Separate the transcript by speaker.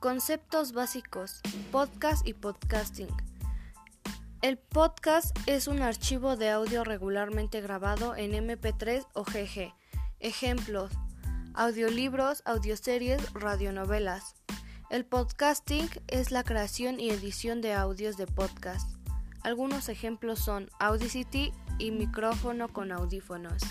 Speaker 1: Conceptos básicos, podcast y podcasting. El podcast es un archivo de audio regularmente grabado en MP3 o GG. Ejemplos: audiolibros, audioseries, radionovelas. El podcasting es la creación y edición de audios de podcast. Algunos ejemplos son Audacity y micrófono con audífonos.